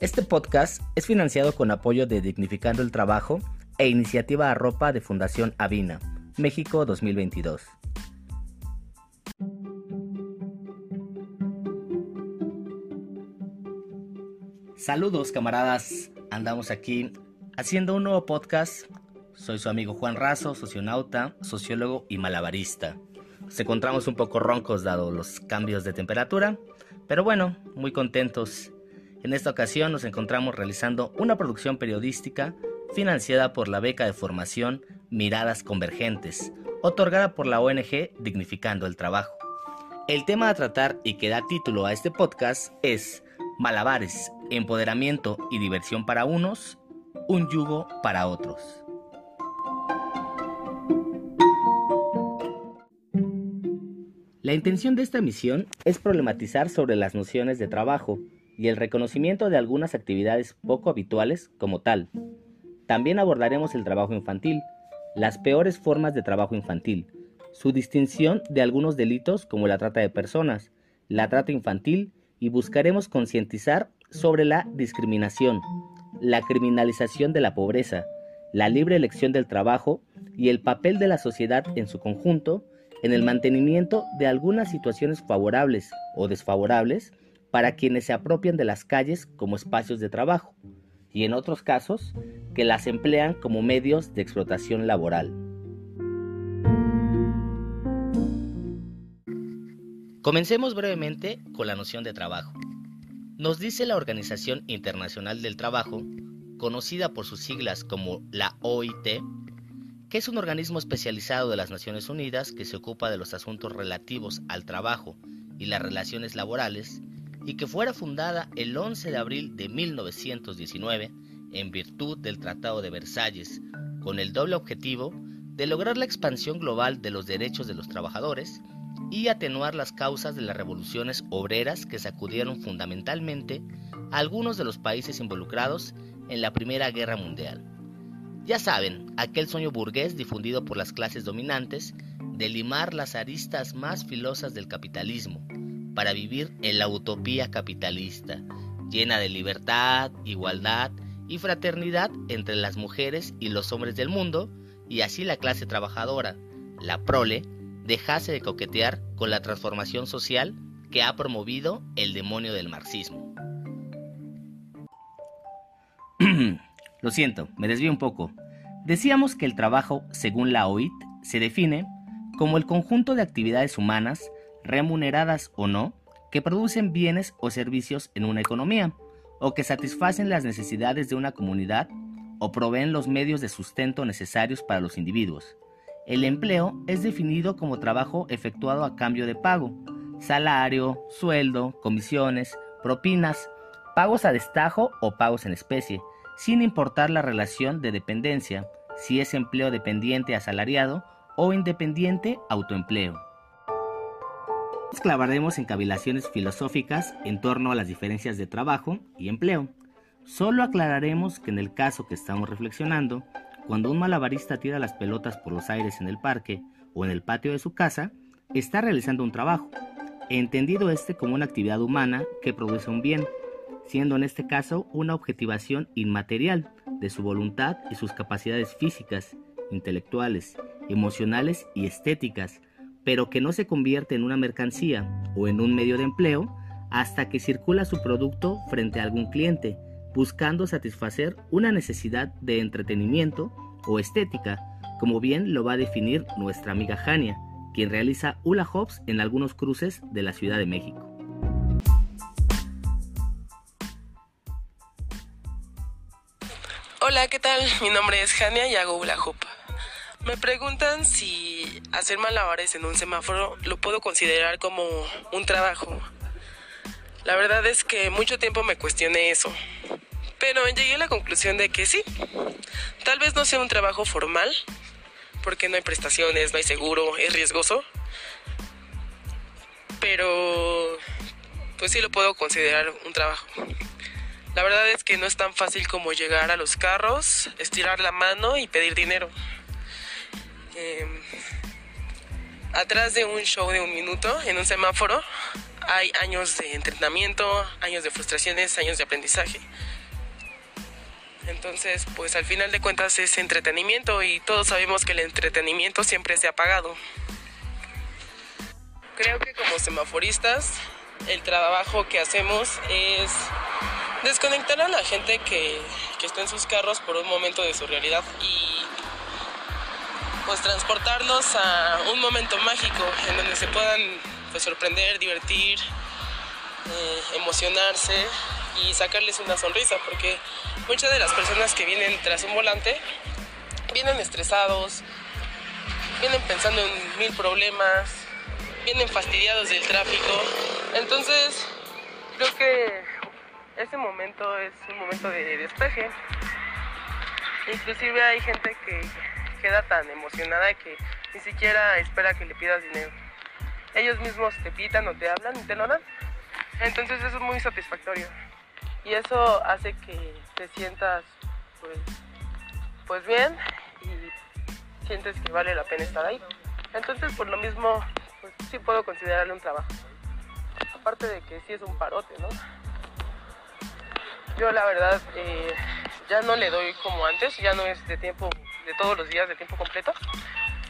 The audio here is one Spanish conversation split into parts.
Este podcast es financiado con apoyo de Dignificando el Trabajo e Iniciativa Arropa de Fundación Avina, México 2022. Saludos camaradas, andamos aquí haciendo un nuevo podcast. Soy su amigo Juan Razo, socionauta, sociólogo y malabarista. Nos encontramos un poco roncos dado los cambios de temperatura, pero bueno, muy contentos en esta ocasión nos encontramos realizando una producción periodística financiada por la beca de formación Miradas Convergentes, otorgada por la ONG Dignificando el Trabajo. El tema a tratar y que da título a este podcast es Malabares, empoderamiento y diversión para unos, un yugo para otros. La intención de esta misión es problematizar sobre las nociones de trabajo, y el reconocimiento de algunas actividades poco habituales como tal. También abordaremos el trabajo infantil, las peores formas de trabajo infantil, su distinción de algunos delitos como la trata de personas, la trata infantil y buscaremos concientizar sobre la discriminación, la criminalización de la pobreza, la libre elección del trabajo y el papel de la sociedad en su conjunto en el mantenimiento de algunas situaciones favorables o desfavorables para quienes se apropian de las calles como espacios de trabajo y en otros casos que las emplean como medios de explotación laboral. Comencemos brevemente con la noción de trabajo. Nos dice la Organización Internacional del Trabajo, conocida por sus siglas como la OIT, que es un organismo especializado de las Naciones Unidas que se ocupa de los asuntos relativos al trabajo y las relaciones laborales y que fuera fundada el 11 de abril de 1919 en virtud del Tratado de Versalles, con el doble objetivo de lograr la expansión global de los derechos de los trabajadores y atenuar las causas de las revoluciones obreras que sacudieron fundamentalmente a algunos de los países involucrados en la Primera Guerra Mundial. Ya saben, aquel sueño burgués difundido por las clases dominantes de limar las aristas más filosas del capitalismo, para vivir en la utopía capitalista, llena de libertad, igualdad y fraternidad entre las mujeres y los hombres del mundo, y así la clase trabajadora, la prole, dejase de coquetear con la transformación social que ha promovido el demonio del marxismo. Lo siento, me desvío un poco. Decíamos que el trabajo, según la OIT, se define como el conjunto de actividades humanas remuneradas o no, que producen bienes o servicios en una economía, o que satisfacen las necesidades de una comunidad o proveen los medios de sustento necesarios para los individuos. El empleo es definido como trabajo efectuado a cambio de pago, salario, sueldo, comisiones, propinas, pagos a destajo o pagos en especie, sin importar la relación de dependencia, si es empleo dependiente asalariado o independiente autoempleo. Nos clavaremos en cavilaciones filosóficas en torno a las diferencias de trabajo y empleo. Solo aclararemos que en el caso que estamos reflexionando, cuando un malabarista tira las pelotas por los aires en el parque o en el patio de su casa, está realizando un trabajo, entendido este como una actividad humana que produce un bien, siendo en este caso una objetivación inmaterial de su voluntad y sus capacidades físicas, intelectuales, emocionales y estéticas, pero que no se convierte en una mercancía o en un medio de empleo hasta que circula su producto frente a algún cliente, buscando satisfacer una necesidad de entretenimiento o estética, como bien lo va a definir nuestra amiga Jania, quien realiza hula hoops en algunos cruces de la Ciudad de México. Hola, ¿qué tal? Mi nombre es Jania y hago hula hoop. Me preguntan si hacer malabares en un semáforo lo puedo considerar como un trabajo. La verdad es que mucho tiempo me cuestioné eso. Pero llegué a la conclusión de que sí. Tal vez no sea un trabajo formal, porque no hay prestaciones, no hay seguro, es riesgoso. Pero pues sí lo puedo considerar un trabajo. La verdad es que no es tan fácil como llegar a los carros, estirar la mano y pedir dinero. Em, atrás de un show de un minuto en un semáforo hay años de entrenamiento, años de frustraciones, años de aprendizaje. Entonces, pues al final de cuentas es entretenimiento y todos sabemos que el entretenimiento siempre se ha pagado. Creo que como semaforistas el trabajo que hacemos es desconectar a la gente que, que está en sus carros por un momento de su realidad y pues transportarlos a un momento mágico en donde se puedan pues, sorprender, divertir, eh, emocionarse y sacarles una sonrisa, porque muchas de las personas que vienen tras un volante vienen estresados, vienen pensando en mil problemas, vienen fastidiados del tráfico. Entonces, creo que ese momento es un momento de despeje. Inclusive hay gente que queda tan emocionada que ni siquiera espera que le pidas dinero. Ellos mismos te pitan o te hablan y te lo dan. Entonces eso es muy satisfactorio. Y eso hace que te sientas pues, pues bien y sientes que vale la pena estar ahí. Entonces por lo mismo pues sí puedo considerarle un trabajo. Aparte de que sí es un parote, ¿no? Yo la verdad eh, ya no le doy como antes, ya no es de tiempo, de todos los días de tiempo completo,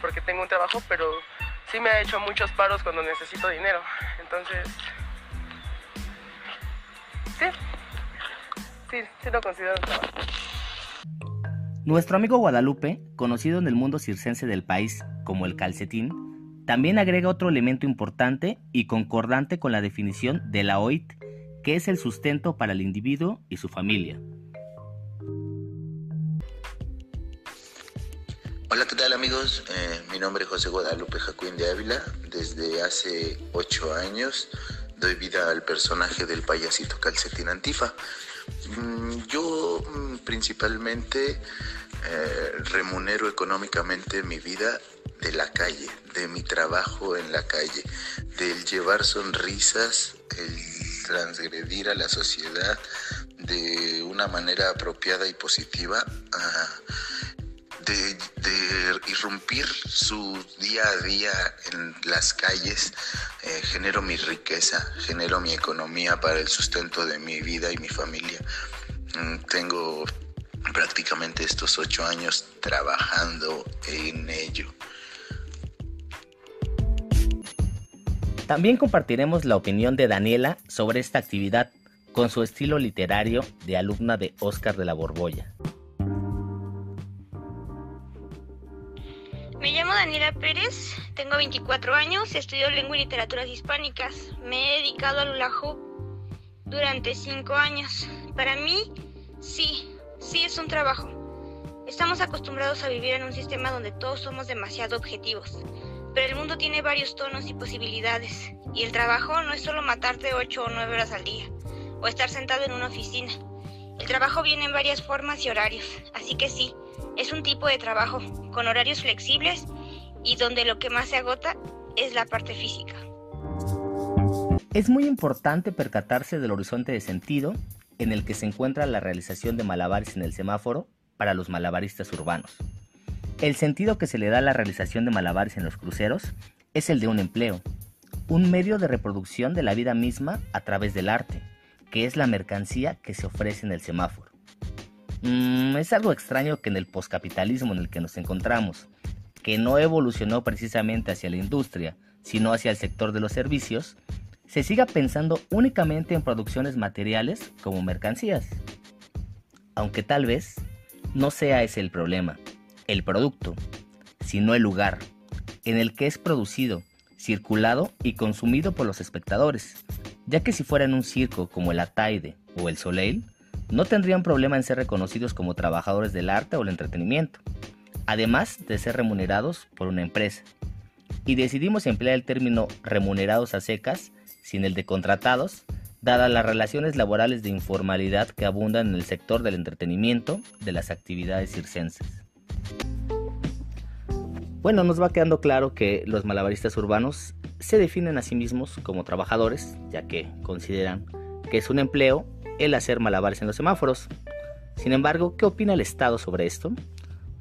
porque tengo un trabajo, pero sí me ha hecho muchos paros cuando necesito dinero. Entonces, sí, sí, sí lo considero un trabajo. Nuestro amigo Guadalupe, conocido en el mundo circense del país como el calcetín, también agrega otro elemento importante y concordante con la definición de la OIT, que es el sustento para el individuo y su familia. Hola, ¿qué tal amigos? Eh, mi nombre es José Guadalupe Jacuín de Ávila. Desde hace ocho años doy vida al personaje del payasito calcetín antifa. Mm, yo mm, principalmente eh, remunero económicamente mi vida de la calle, de mi trabajo en la calle, del llevar sonrisas, el transgredir a la sociedad de una manera apropiada y positiva. De, irrumpir su día a día en las calles, eh, genero mi riqueza, genero mi economía para el sustento de mi vida y mi familia. Mm, tengo prácticamente estos ocho años trabajando en ello. También compartiremos la opinión de Daniela sobre esta actividad con su estilo literario de alumna de Oscar de la Borbolla. Me llamo Daniela Pérez, tengo 24 años, estudio lengua y literaturas hispánicas. Me he dedicado al hula durante 5 años. Para mí, sí, sí es un trabajo. Estamos acostumbrados a vivir en un sistema donde todos somos demasiado objetivos, pero el mundo tiene varios tonos y posibilidades, y el trabajo no es solo matarte 8 o 9 horas al día, o estar sentado en una oficina. El trabajo viene en varias formas y horarios, así que sí, es un tipo de trabajo con horarios flexibles y donde lo que más se agota es la parte física. Es muy importante percatarse del horizonte de sentido en el que se encuentra la realización de malabares en el semáforo para los malabaristas urbanos. El sentido que se le da a la realización de malabares en los cruceros es el de un empleo, un medio de reproducción de la vida misma a través del arte, que es la mercancía que se ofrece en el semáforo. Mm, es algo extraño que en el poscapitalismo en el que nos encontramos, que no evolucionó precisamente hacia la industria, sino hacia el sector de los servicios, se siga pensando únicamente en producciones materiales como mercancías. Aunque tal vez no sea ese el problema, el producto, sino el lugar en el que es producido, circulado y consumido por los espectadores, ya que si fuera en un circo como el Ataide o el Soleil, no tendrían problema en ser reconocidos como trabajadores del arte o el entretenimiento, además de ser remunerados por una empresa. Y decidimos emplear el término remunerados a secas sin el de contratados, dadas las relaciones laborales de informalidad que abundan en el sector del entretenimiento de las actividades circenses. Bueno, nos va quedando claro que los malabaristas urbanos se definen a sí mismos como trabajadores, ya que consideran que es un empleo el hacer malabares en los semáforos. Sin embargo, ¿qué opina el Estado sobre esto?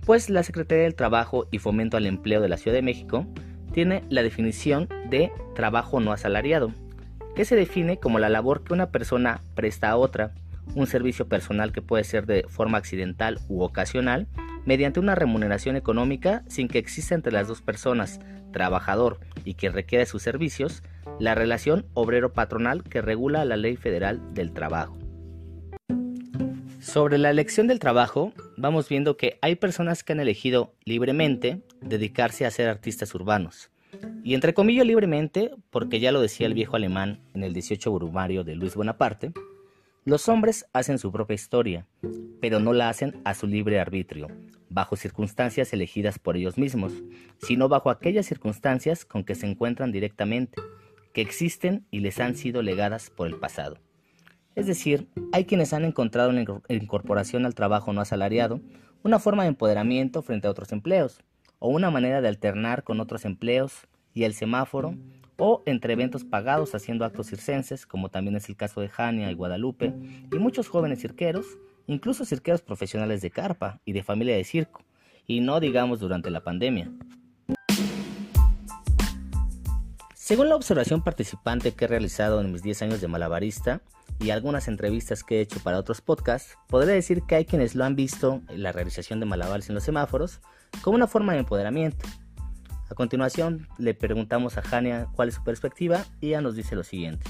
Pues la Secretaría del Trabajo y Fomento al Empleo de la Ciudad de México tiene la definición de trabajo no asalariado, que se define como la labor que una persona presta a otra, un servicio personal que puede ser de forma accidental u ocasional, mediante una remuneración económica sin que exista entre las dos personas, trabajador y quien requiere sus servicios, la relación obrero-patronal que regula la Ley Federal del Trabajo. Sobre la elección del trabajo, vamos viendo que hay personas que han elegido libremente dedicarse a ser artistas urbanos. Y entre comillas libremente, porque ya lo decía el viejo alemán en el 18 brumario de Luis Bonaparte, los hombres hacen su propia historia, pero no la hacen a su libre arbitrio, bajo circunstancias elegidas por ellos mismos, sino bajo aquellas circunstancias con que se encuentran directamente, que existen y les han sido legadas por el pasado. Es decir, hay quienes han encontrado en la incorporación al trabajo no asalariado una forma de empoderamiento frente a otros empleos, o una manera de alternar con otros empleos y el semáforo, o entre eventos pagados haciendo actos circenses, como también es el caso de Jania y Guadalupe, y muchos jóvenes cirqueros, incluso cirqueros profesionales de carpa y de familia de circo, y no digamos durante la pandemia. Según la observación participante que he realizado en mis 10 años de malabarista y algunas entrevistas que he hecho para otros podcasts, podré decir que hay quienes lo han visto la realización de malabares en los semáforos como una forma de empoderamiento. A continuación le preguntamos a Jania cuál es su perspectiva y ella nos dice lo siguiente.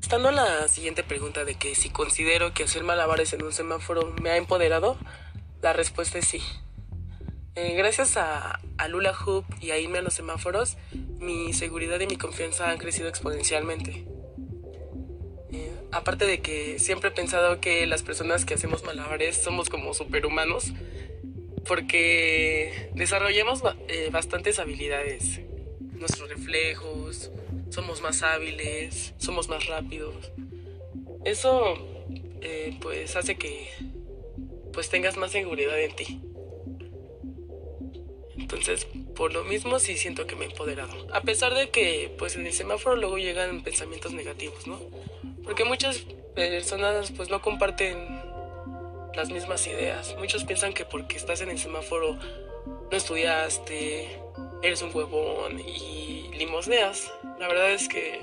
Estando a la siguiente pregunta de que si considero que hacer malabares en un semáforo me ha empoderado, la respuesta es sí. Eh, gracias a, Lula Hoop y a irme a los semáforos, mi seguridad y mi confianza han crecido exponencialmente. Eh, aparte de que siempre he pensado que las personas que hacemos malabares somos como superhumanos, porque desarrollamos eh, bastantes habilidades, nuestros reflejos, somos más hábiles, somos más rápidos. Eso pues hace que pues tengas más seguridad en ti. Entonces, por lo mismo sí siento que me he empoderado. A pesar de que, pues en el semáforo luego llegan pensamientos negativos, ¿no? Porque muchas personas pues no comparten las mismas ideas. Muchos piensan que porque estás en el semáforo no estudiaste, eres un huevón y limosneas. La verdad es que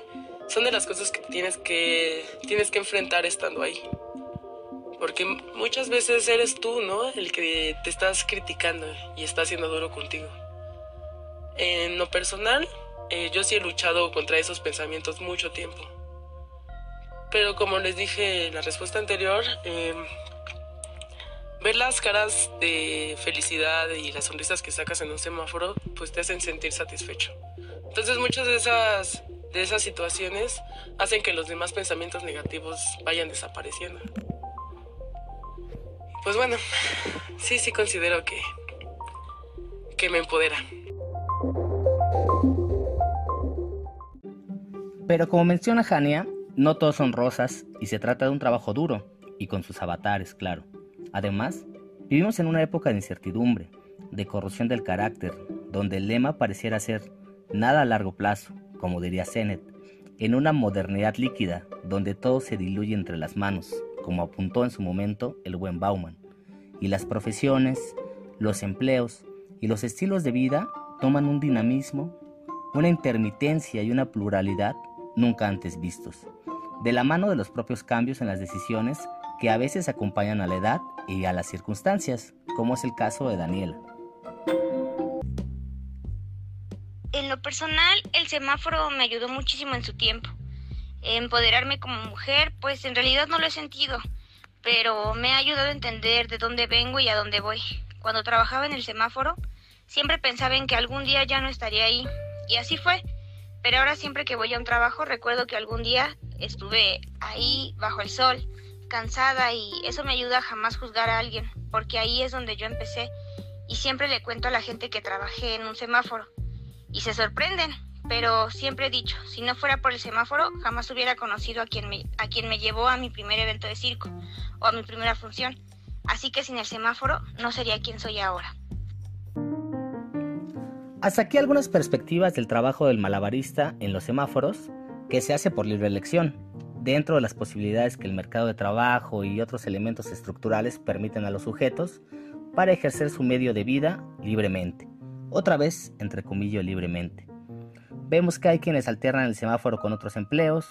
son de las cosas que tienes que tienes que enfrentar estando ahí. Porque muchas veces eres tú, ¿no? El que te estás criticando y está siendo duro contigo. En lo personal, eh, yo sí he luchado contra esos pensamientos mucho tiempo. Pero como les dije en la respuesta anterior, em, ver las caras de felicidad y las sonrisas que sacas en un semáforo, pues te hacen sentir satisfecho. Entonces muchas de esas, de esas situaciones hacen que los demás pensamientos negativos vayan desapareciendo. Pues bueno, sí, sí considero que, que me empodera. Pero como menciona Jania, no todos son rosas y se trata de un trabajo duro y con sus avatares, claro. Además, vivimos en una época de incertidumbre, de corrupción del carácter, donde el lema pareciera ser nada a largo plazo, como diría Zenet, en una modernidad líquida, donde todo se diluye entre las manos, como apuntó en su momento el buen Bauman, y las profesiones, los empleos y los estilos de vida toman un dinamismo, una intermitencia y una pluralidad nunca antes vistos, de la mano de los propios cambios en las decisiones que a veces acompañan a la edad y a las circunstancias, como es el caso de Daniela. En lo personal, el semáforo me ayudó muchísimo en su tiempo empoderarme como mujer, pues en realidad no lo he sentido, pero me ha ayudado a entender de dónde vengo y a dónde voy. Cuando trabajaba en el semáforo, siempre pensaba en que algún día ya no estaría ahí, y así fue. Pero ahora siempre que voy a un trabajo recuerdo que algún día estuve ahí bajo el sol, cansada, y eso me ayuda a jamás juzgar a alguien, porque ahí es donde yo empecé, y siempre le cuento a la gente que trabajé en un semáforo, y se sorprenden, pero siempre he dicho, si no fuera por el semáforo, jamás hubiera conocido a quien me, llevó a mi primer evento de circo o a mi primera función. Así que sin el semáforo no sería quien soy ahora. Hasta aquí algunas perspectivas del trabajo del malabarista en los semáforos, que se hace por libre elección, dentro de las posibilidades que el mercado de trabajo y otros elementos estructurales permiten a los sujetos para ejercer su medio de vida libremente, otra vez entre comillas libremente vemos que hay quienes alternan el semáforo con otros empleos,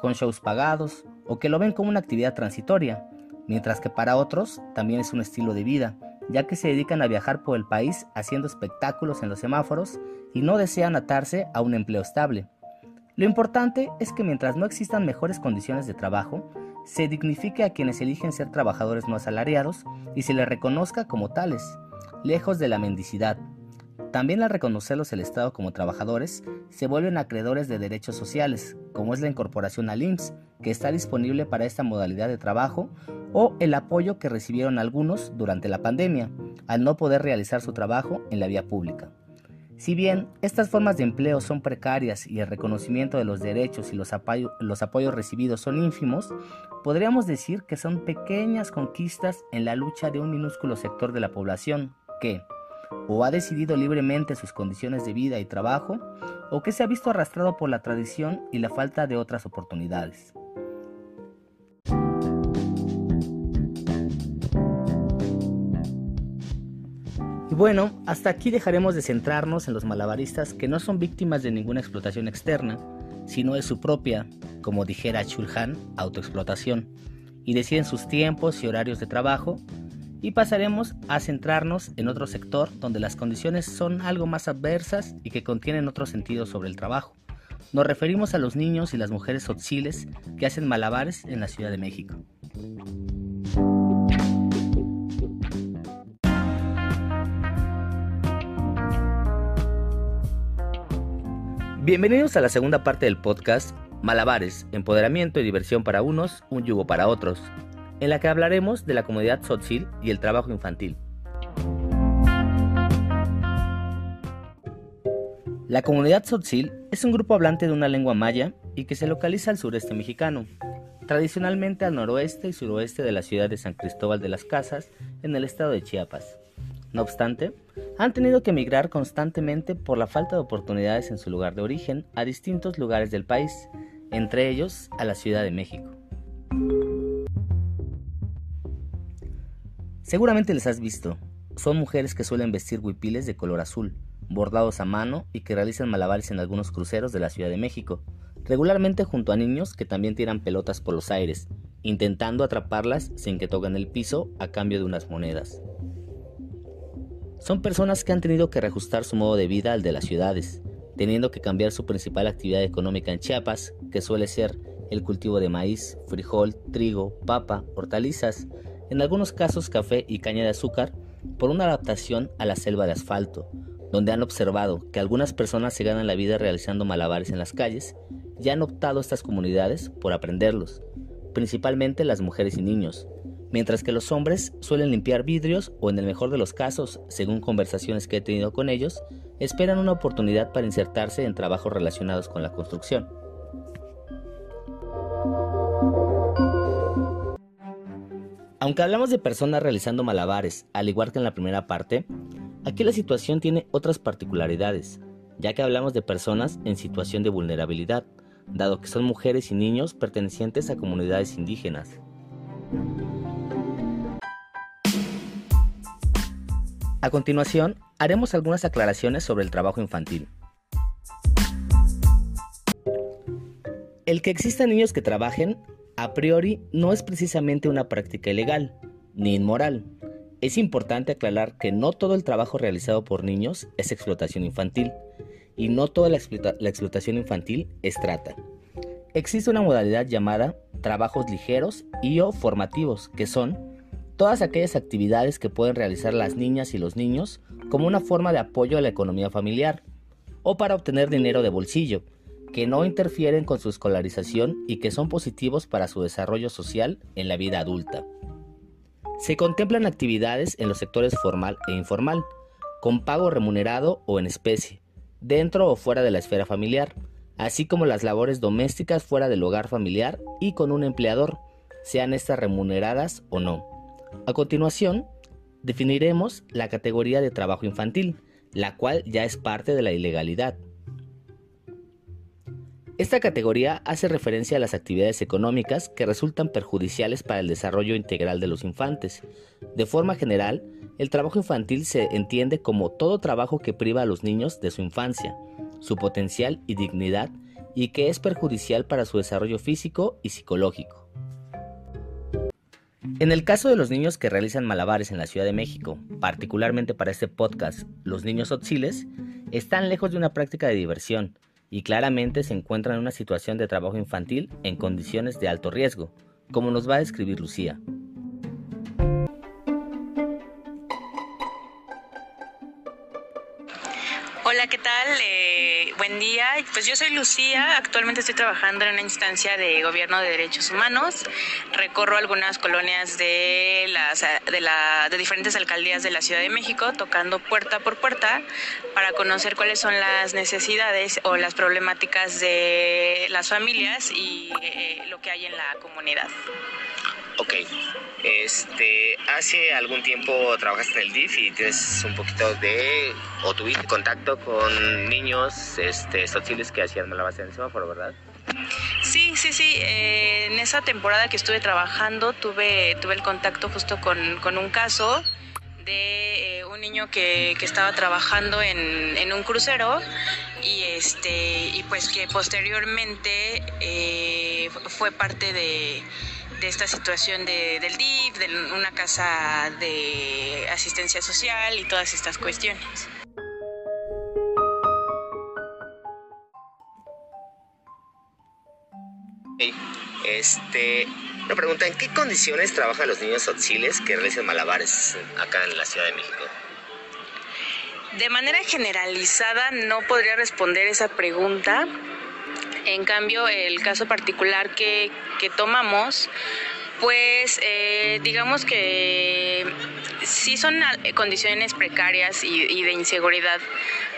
con shows pagados o que lo ven como una actividad transitoria, mientras que para otros también es un estilo de vida, ya que se dedican a viajar por el país haciendo espectáculos en los semáforos y no desean atarse a un empleo estable. Lo importante es que mientras no existan mejores condiciones de trabajo, se dignifique a quienes eligen ser trabajadores no asalariados y se les reconozca como tales, lejos de la mendicidad. También al reconocerlos el Estado como trabajadores, se vuelven acreedores de derechos sociales, como es la incorporación al IMSS, que está disponible para esta modalidad de trabajo, o el apoyo que recibieron algunos durante la pandemia, al no poder realizar su trabajo en la vía pública. Si bien estas formas de empleo son precarias y el reconocimiento de los derechos y los, los, apoyos recibidos son ínfimos, podríamos decir que son pequeñas conquistas en la lucha de un minúsculo sector de la población que, o ha decidido libremente sus condiciones de vida y trabajo, o que se ha visto arrastrado por la tradición y la falta de otras oportunidades. Y bueno, hasta aquí dejaremos de centrarnos en los malabaristas que no son víctimas de ninguna explotación externa, sino de su propia, como dijera Chulhan, autoexplotación, y deciden sus tiempos y horarios de trabajo y pasaremos a centrarnos en otro sector donde las condiciones son algo más adversas y que contienen otro sentido sobre el trabajo. Nos referimos a los niños y las mujeres sotziles que hacen malabares en la Ciudad de México. Bienvenidos a la segunda parte del podcast Malabares, empoderamiento y diversión para unos, un yugo para otros, en la que hablaremos de la comunidad Tzotzil y el trabajo infantil. La comunidad Tzotzil es un grupo hablante de una lengua maya y que se localiza al sureste mexicano, tradicionalmente al noroeste y suroeste de la ciudad de San Cristóbal de las Casas, en el estado de Chiapas. No obstante, han tenido que emigrar constantemente por la falta de oportunidades en su lugar de origen a distintos lugares del país, entre ellos a la Ciudad de México. Seguramente les has visto. Son mujeres que suelen vestir huipiles de color azul, bordados a mano y que realizan malabares en algunos cruceros de la Ciudad de México, regularmente junto a niños que también tiran pelotas por los aires, intentando atraparlas sin que toquen el piso a cambio de unas monedas. Son personas que han tenido que reajustar su modo de vida al de las ciudades, teniendo que cambiar su principal actividad económica en Chiapas, que suele ser el cultivo de maíz, frijol, trigo, papa, hortalizas, en algunos casos café y caña de azúcar, por una adaptación a la selva de asfalto, donde han observado que algunas personas se ganan la vida realizando malabares en las calles y han optado estas comunidades por aprenderlos, principalmente las mujeres y niños, mientras que los hombres suelen limpiar vidrios o en el mejor de los casos, según conversaciones que he tenido con ellos, esperan una oportunidad para insertarse en trabajos relacionados con la construcción. Aunque hablamos de personas realizando malabares, al igual que en la primera parte, aquí la situación tiene otras particularidades, ya que hablamos de personas en situación de vulnerabilidad, dado que son mujeres y niños pertenecientes a comunidades indígenas. A continuación, haremos algunas aclaraciones sobre el trabajo infantil. El que existan niños que trabajen a priori no es precisamente una práctica ilegal ni inmoral. Es importante aclarar que no todo el trabajo realizado por niños es explotación infantil y no toda la, explotación infantil es trata. Existe una modalidad llamada trabajos ligeros y o formativos, que son todas aquellas actividades que pueden realizar las niñas y los niños como una forma de apoyo a la economía familiar o para obtener dinero de bolsillo, que no interfieren con su escolarización y que son positivos para su desarrollo social en la vida adulta. Se contemplan actividades en los sectores formal e informal, con pago remunerado o en especie, dentro o fuera de la esfera familiar, así como las labores domésticas fuera del hogar familiar y con un empleador, sean estas remuneradas o no. A continuación, definiremos la categoría de trabajo infantil, la cual ya es parte de la ilegalidad. Esta categoría hace referencia a las actividades económicas que resultan perjudiciales para el desarrollo integral de los infantes. De forma general, el trabajo infantil se entiende como todo trabajo que priva a los niños de su infancia, su potencial y dignidad y que es perjudicial para su desarrollo físico y psicológico. En el caso de los niños que realizan malabares en la Ciudad de México, particularmente para este podcast, los niños otziles, están lejos de una práctica de diversión y claramente se encuentran en una situación de trabajo infantil en condiciones de alto riesgo, como nos va a describir Lucía. ¿Qué tal? Eh, buen día. Pues yo soy Lucía. Actualmente estoy trabajando en una instancia de gobierno de derechos humanos. Recorro algunas colonias de las de, la, de diferentes alcaldías de la Ciudad de México, tocando puerta por puerta para conocer cuáles son las necesidades o las problemáticas de las familias y eh, lo que hay en la comunidad. Ok, este, hace algún tiempo trabajaste en el DIF y tienes un poquito de, o tuviste contacto con niños este, que hacían malabares en el semáforo, ¿verdad? Sí, sí, sí. Eh, en esa temporada que estuve trabajando tuve, tuve el contacto justo con, un caso de eh, un niño que, estaba trabajando en, un crucero y este y pues que posteriormente eh, fue parte de de esta situación de, del DIF, de una casa de asistencia social y todas estas cuestiones. Este, una pregunta, ¿en qué condiciones trabajan los niños auxiles que realizan malabares acá en la Ciudad de México? De manera generalizada no podría responder esa pregunta en cambio, el caso particular que, tomamos, pues eh, digamos que sí son condiciones precarias y, de inseguridad.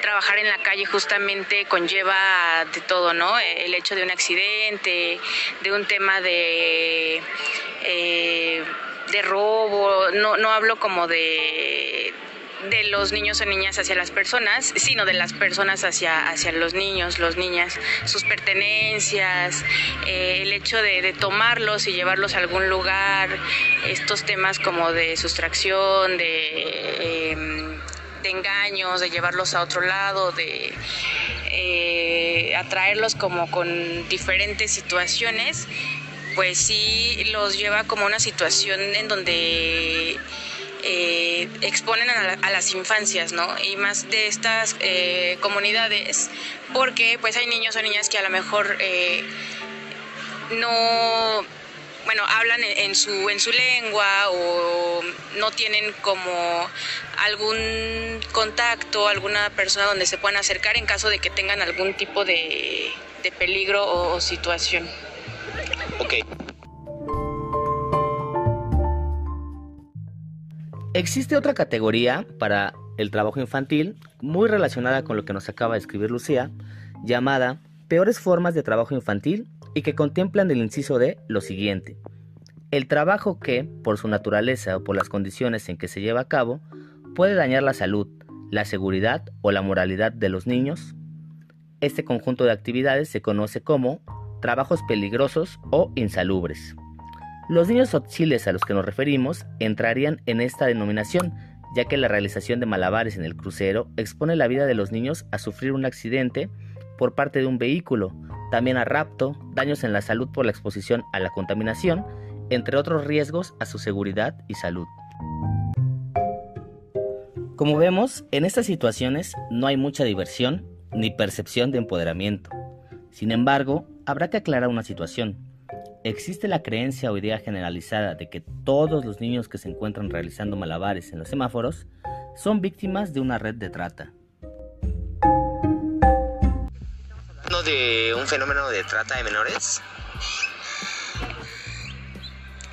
Trabajar en la calle justamente conlleva de todo, ¿no? El hecho de un accidente, de un tema de, eh, de robo, no, no hablo como de de los niños o niñas hacia las personas, sino de las personas hacia, hacia los niños, los niñas, sus pertenencias, eh, el hecho de, tomarlos y llevarlos a algún lugar, estos temas como de sustracción, de, em, engaños, de llevarlos a otro lado, de eh, atraerlos como con diferentes situaciones, pues sí los lleva como una situación en donde eh, exponen a, las infancias, ¿no? Y más de estas eh, comunidades, porque pues hay niños o niñas que a lo mejor eh, no, bueno, hablan en, su, en su lengua o no tienen como algún contacto, alguna persona donde se puedan acercar en caso de que tengan algún tipo de, peligro o, o situación. Ok. Existe otra categoría para el trabajo infantil muy relacionada con lo que nos acaba de escribir Lucía, llamada Peores formas de trabajo infantil y que contemplan el inciso de lo siguiente. El trabajo que, por su naturaleza o por las condiciones en que se lleva a cabo, puede dañar la salud, la seguridad o la moralidad de los niños. Este conjunto de actividades se conoce como trabajos peligrosos o insalubres. Los niños auxiles a los que nos referimos entrarían en esta denominación, ya que la realización de malabares en el crucero expone la vida de los niños a sufrir un accidente por parte de un vehículo, también a rapto, daños en la salud por la exposición a la contaminación, entre otros riesgos a su seguridad y salud. Como vemos, en estas situaciones no hay mucha diversión ni percepción de empoderamiento. Sin embargo, habrá que aclarar una situación. Existe la creencia o idea generalizada de que todos los niños que se encuentran realizando malabares en los semáforos son víctimas de una red de trata. ¿No de un fenómeno de trata de menores?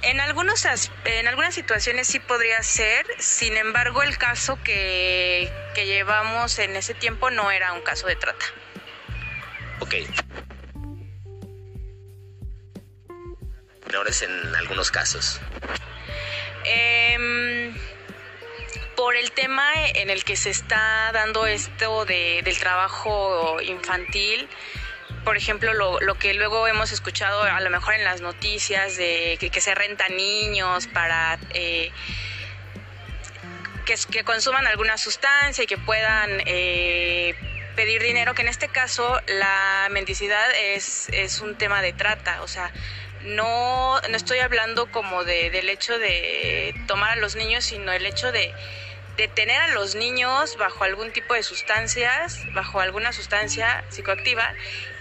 En, algunos, en algunas situaciones sí podría ser, sin embargo el caso que, que llevamos en ese tiempo no era un caso de trata. Ok. En algunos casos? Em, por el tema en el que se está dando esto del trabajo infantil, por ejemplo, lo, que luego hemos escuchado a lo mejor en las noticias de que, se rentan niños para eh, que, consuman alguna sustancia y que puedan eh, pedir dinero, que en este caso la mendicidad es, es un tema de trata, o sea, no, no estoy hablando como de, del hecho de tomar a los niños, sino el hecho de, de tener a los niños bajo algún tipo de sustancias, bajo alguna sustancia psicoactiva,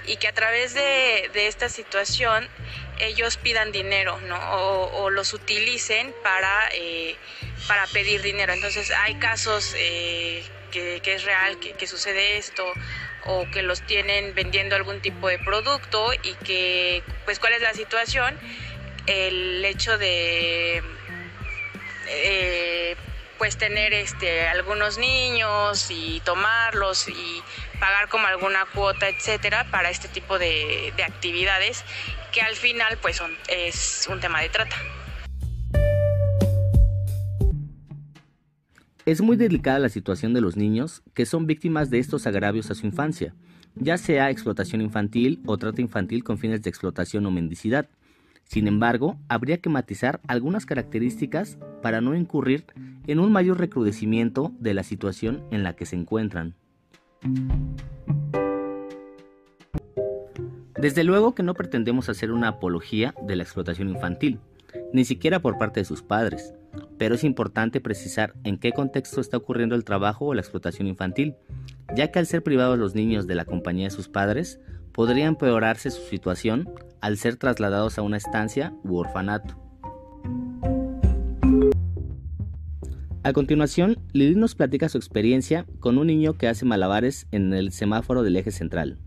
y que a través de, de esta situación ellos pidan dinero, ¿no? O, los utilicen para, eh, para pedir dinero. Entonces hay casos eh, que, es real, que, que, sucede esto, o que los tienen vendiendo algún tipo de producto y que, pues, ¿cuál es la situación? El hecho de... Eh, pues tener este algunos niños y tomarlos y pagar como alguna cuota etcétera para este tipo de, de actividades que al final pues son, es un tema de trata. Es muy delicada la situación de los niños que son víctimas de estos agravios a su infancia, ya sea explotación infantil o trata infantil con fines de explotación o mendicidad. Sin embargo, habría que matizar algunas características para no incurrir en un mayor recrudecimiento de la situación en la que se encuentran. Desde luego que no pretendemos hacer una apología de la explotación infantil, ni siquiera por parte de sus padres, pero es importante precisar en qué contexto está ocurriendo el trabajo o la explotación infantil, ya que al ser privados los niños de la compañía de sus padres, podría empeorarse su situación al ser trasladados a una estancia u orfanato. A continuación, Lili nos platica su experiencia con un niño que hace malabares en el semáforo del eje central.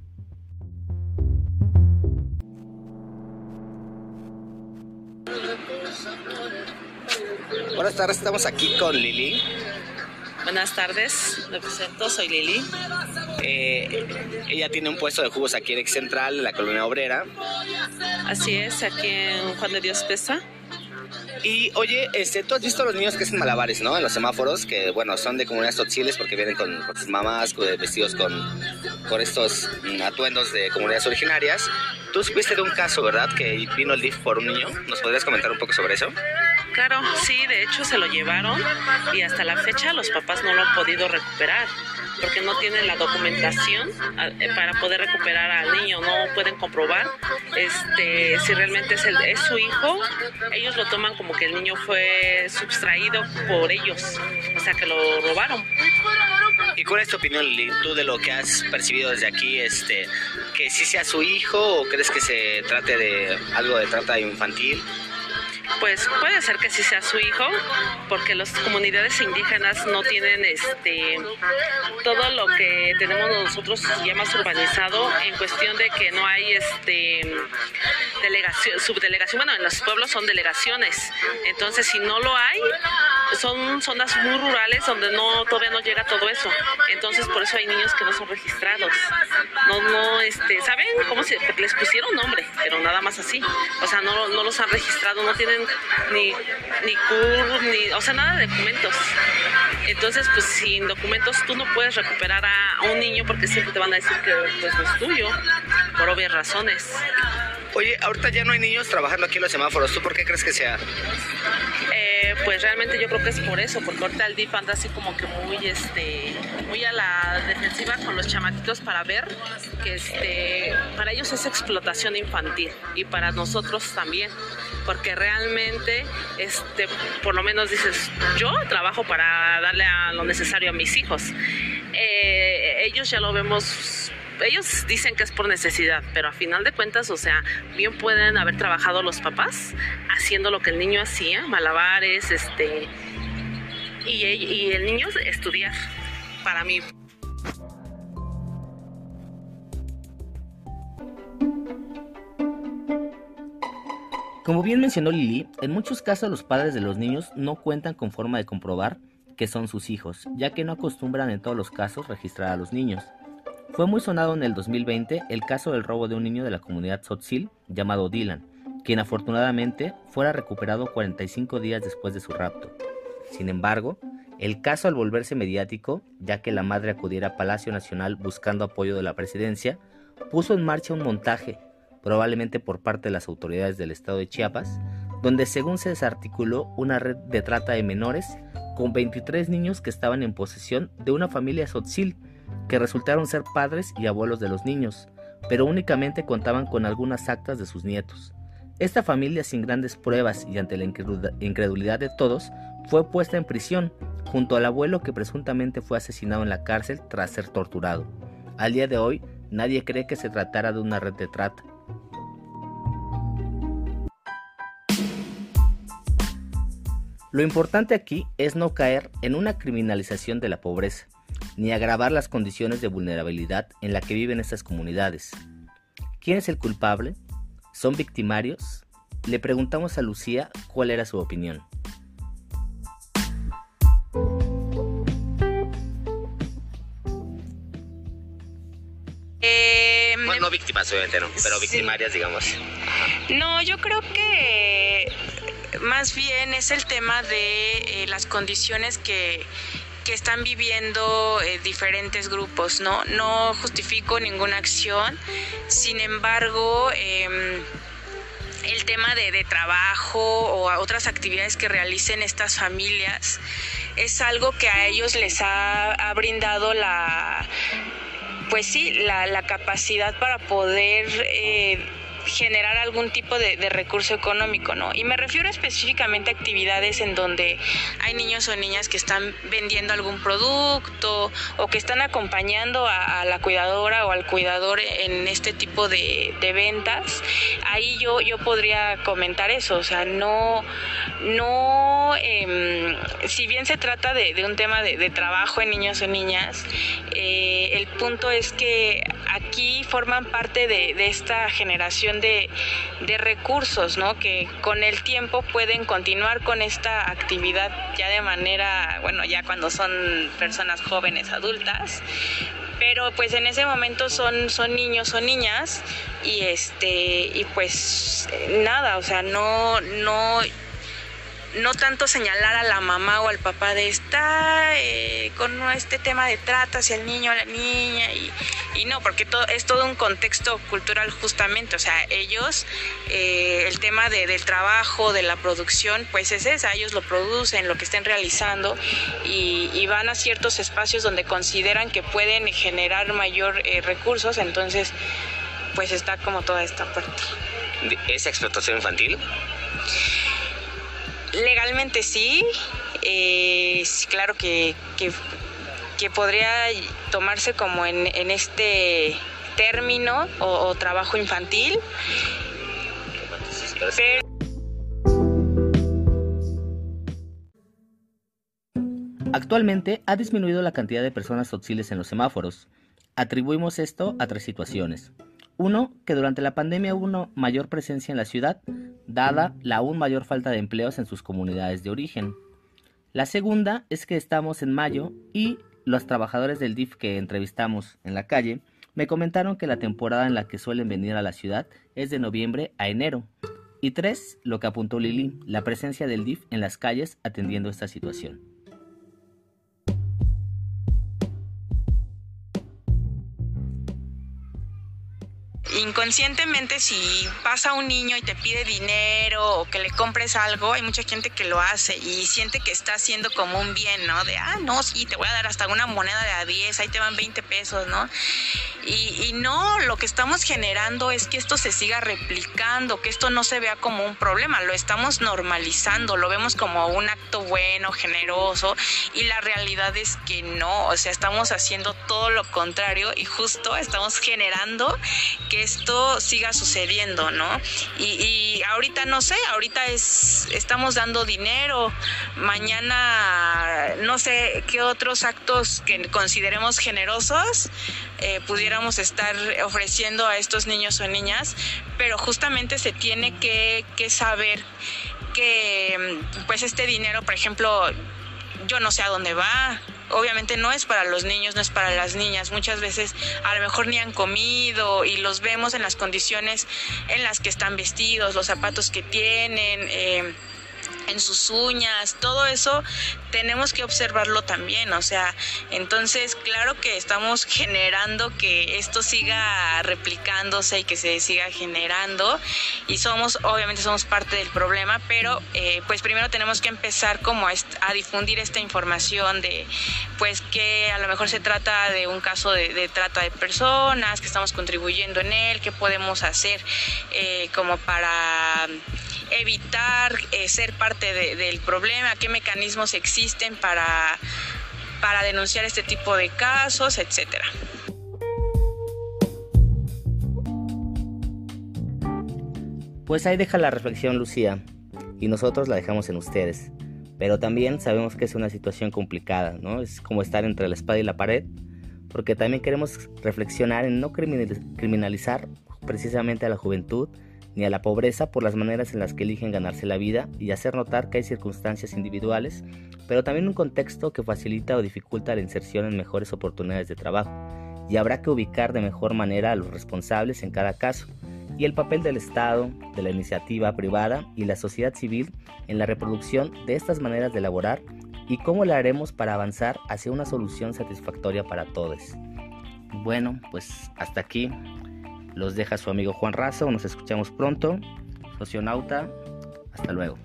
Buenas tardes, estamos aquí con Lili. Buenas tardes, me presento, soy Lili. Eh, ella tiene un puesto de jugos aquí en Ex Central, en la colonia obrera. Así es, aquí en Juan de Dios Pesa. Y oye, este, tú has visto a los niños que hacen malabares, ¿no? En los semáforos, que bueno, son de comunidades sociales porque vienen con, sus mamás, vestidos con, con estos mm, atuendos de comunidades originarias. Tú supiste de un caso, ¿verdad? Que vino el DIF por un niño. ¿Nos podrías comentar un poco sobre eso? Claro, sí, de hecho se lo llevaron y hasta la fecha los papás no lo han podido recuperar porque no tienen la documentación eh, para poder recuperar al niño, no pueden comprobar este si realmente es, el, es su hijo, ellos lo toman como que el niño fue sustraído por ellos, o sea que lo robaron. ¿Y cuál es tu opinión, Lili, tú de lo que has percibido desde aquí, este, que si sea su hijo o crees que se trate de algo de trata infantil? Pues puede ser que sí sea su hijo, porque las comunidades indígenas no tienen este todo lo que tenemos nosotros ya más urbanizado en cuestión de que no hay este delegación, subdelegación, bueno, en los pueblos son delegaciones. Entonces, si no lo hay, son zonas muy rurales donde no todavía no llega todo eso. Entonces, por eso hay niños que no son registrados. No no este, ¿saben cómo se les pusieron nombre, pero nada más así. O sea, no, no los han registrado, no tienen ni, ni CUR, ni, o sea, nada de documentos. Entonces, pues sin documentos tú no puedes recuperar a, un niño porque siempre te van a decir que pues, no es tuyo, por obvias razones. Oye, ahorita ya no hay niños trabajando aquí en los semáforos. ¿Tú por qué crees que sea? Eh, pues realmente yo creo que es por eso, porque ahorita el DIF anda así como que muy, este, muy a la defensiva con los chamaquitos para ver que este, para ellos es explotación infantil y para nosotros también porque realmente, este, por lo menos dices, yo trabajo para darle a lo necesario a mis hijos. Eh, ellos ya lo vemos ellos dicen que es por necesidad, pero a final de cuentas, o sea, bien pueden haber trabajado los papás haciendo lo que el niño hacía, malabares, este, y, y el niño estudiar. Para mí. Como bien mencionó Lili, en muchos casos los padres de los niños no cuentan con forma de comprobar que son sus hijos, ya que no acostumbran en todos los casos registrar a los niños. Fue muy sonado en el 2020 el caso del robo de un niño de la comunidad Tzotzil llamado Dylan, quien afortunadamente fuera recuperado 45 días después de su rapto. Sin embargo, el caso al volverse mediático, ya que la madre acudiera a Palacio Nacional buscando apoyo de la presidencia, puso en marcha un montaje probablemente por parte de las autoridades del estado de Chiapas, donde según se desarticuló una red de trata de menores con 23 niños que estaban en posesión de una familia sotzil, que resultaron ser padres y abuelos de los niños, pero únicamente contaban con algunas actas de sus nietos. Esta familia, sin grandes pruebas y ante la incredulidad de todos, fue puesta en prisión, junto al abuelo que presuntamente fue asesinado en la cárcel tras ser torturado. Al día de hoy, nadie cree que se tratara de una red de trata. Lo importante aquí es no caer en una criminalización de la pobreza, ni agravar las condiciones de vulnerabilidad en la que viven estas comunidades. ¿Quién es el culpable? ¿Son victimarios? Le preguntamos a Lucía cuál era su opinión. Eh, bueno, no víctimas, obviamente, no, pero victimarias, digamos. No, yo creo que más bien es el tema de eh, las condiciones que, que están viviendo eh, diferentes grupos, ¿no? No justifico ninguna acción, sin embargo, em, el tema de, de, trabajo o otras actividades que realicen estas familias es algo que a ellos les ha, ha brindado la, pues sí, la, la capacidad para poder... Eh, generar algún tipo de, recurso económico, ¿no? Y me refiero específicamente a actividades en donde hay niños o niñas que están vendiendo algún producto o que están acompañando a, la cuidadora o al cuidador en este tipo de, ventas. Ahí yo, yo podría comentar eso, o sea, no, no, em, si bien se trata de, un tema de, trabajo en niños o niñas, eh, el punto es que aquí forman parte de esta generación de, recursos, ¿no? Que con el tiempo pueden continuar con esta actividad ya de manera, bueno, ya cuando son personas jóvenes, adultas, pero pues en ese momento son, son niños o niñas y este y pues nada, o sea, no, no no tanto señalar a la mamá o al papá de estar eh, con este tema de trata hacia el niño o la niña y, y no, porque todo, es todo un contexto cultural justamente, o sea, ellos, eh, el tema de, del trabajo, de la producción, pues es esa, ellos lo producen, lo que estén realizando y, van a ciertos espacios donde consideran que pueden generar mayor eh, recursos, entonces pues está como toda esta parte. ¿Es explotación infantil? Legalmente sí, eh, claro que, que, podría tomarse como en, este término o, trabajo infantil. Actualmente ha disminuido la cantidad de personas hostiles en los semáforos. Atribuimos esto a tres situaciones. Uno, que durante la pandemia hubo una mayor presencia en la ciudad, dada la aún mayor falta de empleos en sus comunidades de origen. La segunda es que estamos en mayo y los trabajadores del DIF que entrevistamos en la calle me comentaron que la temporada en la que suelen venir a la ciudad es de noviembre a enero. Y tres, lo que apuntó Lili, la presencia del DIF en las calles atendiendo esta situación. Inconscientemente si pasa un niño y te pide dinero o que le compres algo, hay mucha gente que lo hace y siente que está haciendo como un bien, ¿no? De, ah, no, sí, te voy a dar hasta una moneda de a 10, ahí te van 20 pesos, ¿no? Y, y no, lo que estamos generando es que esto se siga replicando, que esto no se vea como un problema, lo estamos normalizando, lo vemos como un acto bueno, generoso y la realidad es que no, o sea, estamos haciendo todo lo contrario y justo estamos generando que esto siga sucediendo, ¿no? Y, ahorita no sé, ahorita es, estamos dando dinero, mañana no sé qué otros actos que consideremos generosos eh, pudiéramos estar ofreciendo a estos niños o niñas, pero justamente se tiene que, que saber que pues este dinero, por ejemplo, yo no sé a dónde va, obviamente no es para los niños, no es para las niñas. Muchas veces a lo mejor ni han comido y los vemos en las condiciones en las que están vestidos, los zapatos que tienen. Eh, en sus uñas, todo eso tenemos que observarlo también, o sea, entonces claro que estamos generando que esto siga replicándose y que se siga generando y somos, obviamente somos parte del problema, pero eh, pues primero tenemos que empezar como a, difundir esta información de pues que a lo mejor se trata de un caso de, trata de personas, que estamos contribuyendo en él, qué podemos hacer eh, como para evitar eh, ser parte del problema, qué mecanismos existen para, para denunciar este tipo de casos, etcétera. Pues ahí deja la reflexión Lucía y nosotros la dejamos en ustedes. Pero también sabemos que es una situación complicada, ¿no? Es como estar entre la espada y la pared, porque también queremos reflexionar en no criminalizar precisamente a la juventud ni a la pobreza por las maneras en las que eligen ganarse la vida y hacer notar que hay circunstancias individuales, pero también un contexto que facilita o dificulta la inserción en mejores oportunidades de trabajo, y habrá que ubicar de mejor manera a los responsables en cada caso, y el papel del Estado, de la iniciativa privada y la sociedad civil en la reproducción de estas maneras de elaborar y cómo lo haremos para avanzar hacia una solución satisfactoria para todos. Bueno, pues hasta aquí los deja su amigo Juan Razo. Nos escuchamos pronto. Socionauta, hasta luego.